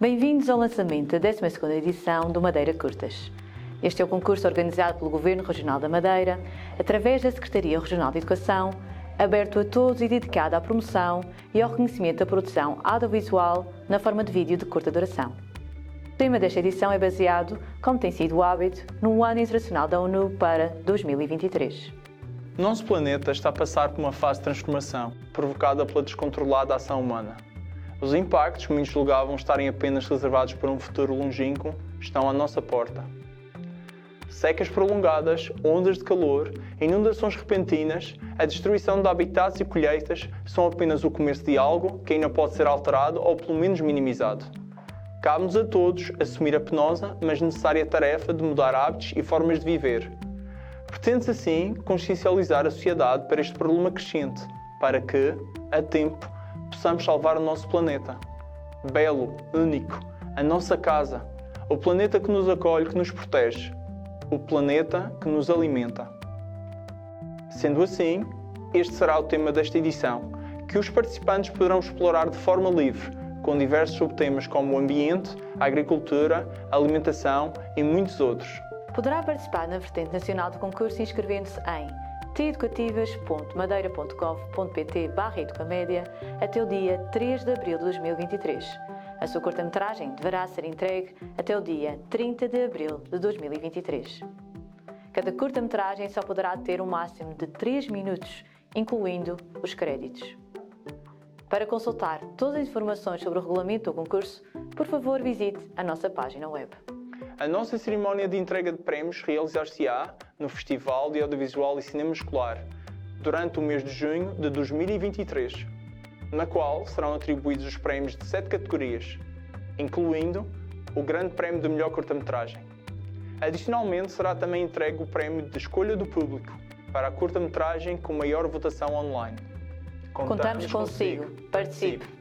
Bem-vindos ao lançamento da 12ª edição do Madeira Curtas. Este é o concurso organizado pelo Governo Regional da Madeira, através da Secretaria Regional de Educação, aberto a todos e dedicado à promoção e ao reconhecimento da produção audiovisual na forma de vídeo de curta duração. O tema desta edição é baseado, como tem sido o hábito, no Ano Internacional da ONU para 2023. Nosso planeta está a passar por uma fase de transformação, provocada pela descontrolada ação humana. Os impactos que muitos julgavam estarem apenas reservados para um futuro longínquo estão à nossa porta. Secas prolongadas, ondas de calor, inundações repentinas, a destruição de habitats e colheitas são apenas o começo de algo que ainda pode ser alterado ou pelo menos minimizado. Cabe-nos a todos assumir a penosa, mas necessária tarefa de mudar hábitos e formas de viver. Pretende-se assim consciencializar a sociedade para este problema crescente, para que, a tempo, possamos salvar o nosso planeta. Belo, único, a nossa casa, o planeta que nos acolhe, que nos protege, o planeta que nos alimenta. Sendo assim, este será o tema desta edição, que os participantes poderão explorar de forma livre, com diversos subtemas como o ambiente, a agricultura, a alimentação e muitos outros. Poderá participar na vertente nacional do concurso inscrevendo-se em teeducativas.madeira.gov.pt educamédia até o dia 3 de abril de 2023. A sua curta-metragem deverá ser entregue até o dia 30 de abril de 2023. Cada curta-metragem só poderá ter um máximo de 3 minutos, incluindo os créditos. Para consultar todas as informações sobre o regulamento do concurso, por favor visite a nossa página web. A nossa cerimónia de entrega de prémios realizar-se-á no Festival de Audiovisual e Cinema Escolar, durante o mês de junho de 2023, na qual serão atribuídos os prémios de sete categorias, incluindo o Grande Prémio de Melhor Curta-Metragem. Adicionalmente, será também entregue o prémio de escolha do público para a curta-metragem com maior votação online. Contamos, Contamos consigo. Participe!